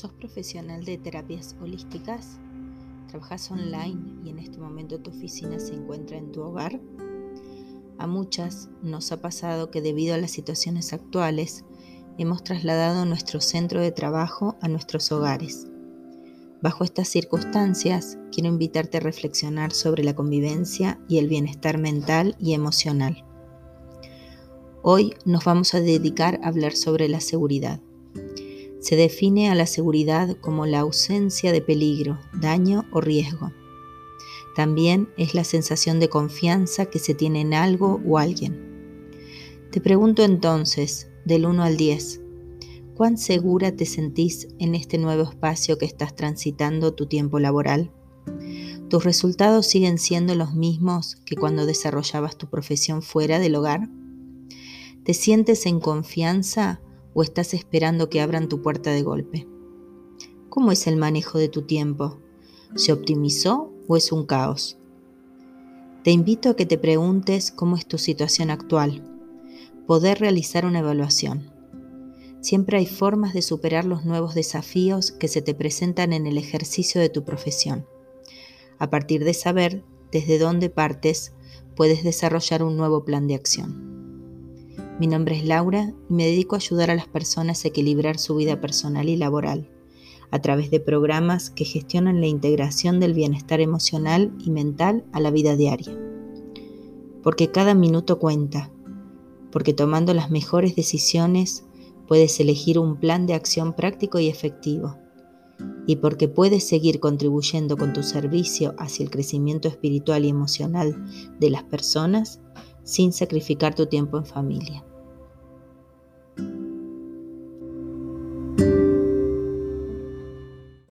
¿Sos profesional de terapias holísticas? ¿Trabajas online y en este momento tu oficina se encuentra en tu hogar? A muchas nos ha pasado que debido a las situaciones actuales hemos trasladado nuestro centro de trabajo a nuestros hogares. Bajo estas circunstancias, quiero invitarte a reflexionar sobre la convivencia y el bienestar mental y emocional. Hoy nos vamos a dedicar a hablar sobre la seguridad. Se define a la seguridad como la ausencia de peligro, daño o riesgo. También es la sensación de confianza que se tiene en algo o alguien. Te pregunto entonces, del 1 al 10, ¿cuán segura te sentís en este nuevo espacio que estás transitando tu tiempo laboral? ¿Tus resultados siguen siendo los mismos que cuando desarrollabas tu profesión fuera del hogar? ¿Te sientes en confianza o estás esperando que abran tu puerta de golpe? ¿Cómo es el manejo de tu tiempo? ¿Se optimizó o es un caos? Te invito a que te preguntes cómo es tu situación actual, poder realizar una evaluación. Siempre hay formas de superar los nuevos desafíos que se te presentan en el ejercicio de tu profesión. A partir de saber desde dónde partes, puedes desarrollar un nuevo plan de acción. Mi nombre es Laura y me dedico a ayudar a las personas a equilibrar su vida personal y laboral a través de programas que gestionan la integración del bienestar emocional y mental a la vida diaria. Porque cada minuto cuenta, porque tomando las mejores decisiones puedes elegir un plan de acción práctico y efectivo, y porque puedes seguir contribuyendo con tu servicio hacia el crecimiento espiritual y emocional de las personas sin sacrificar tu tiempo en familia.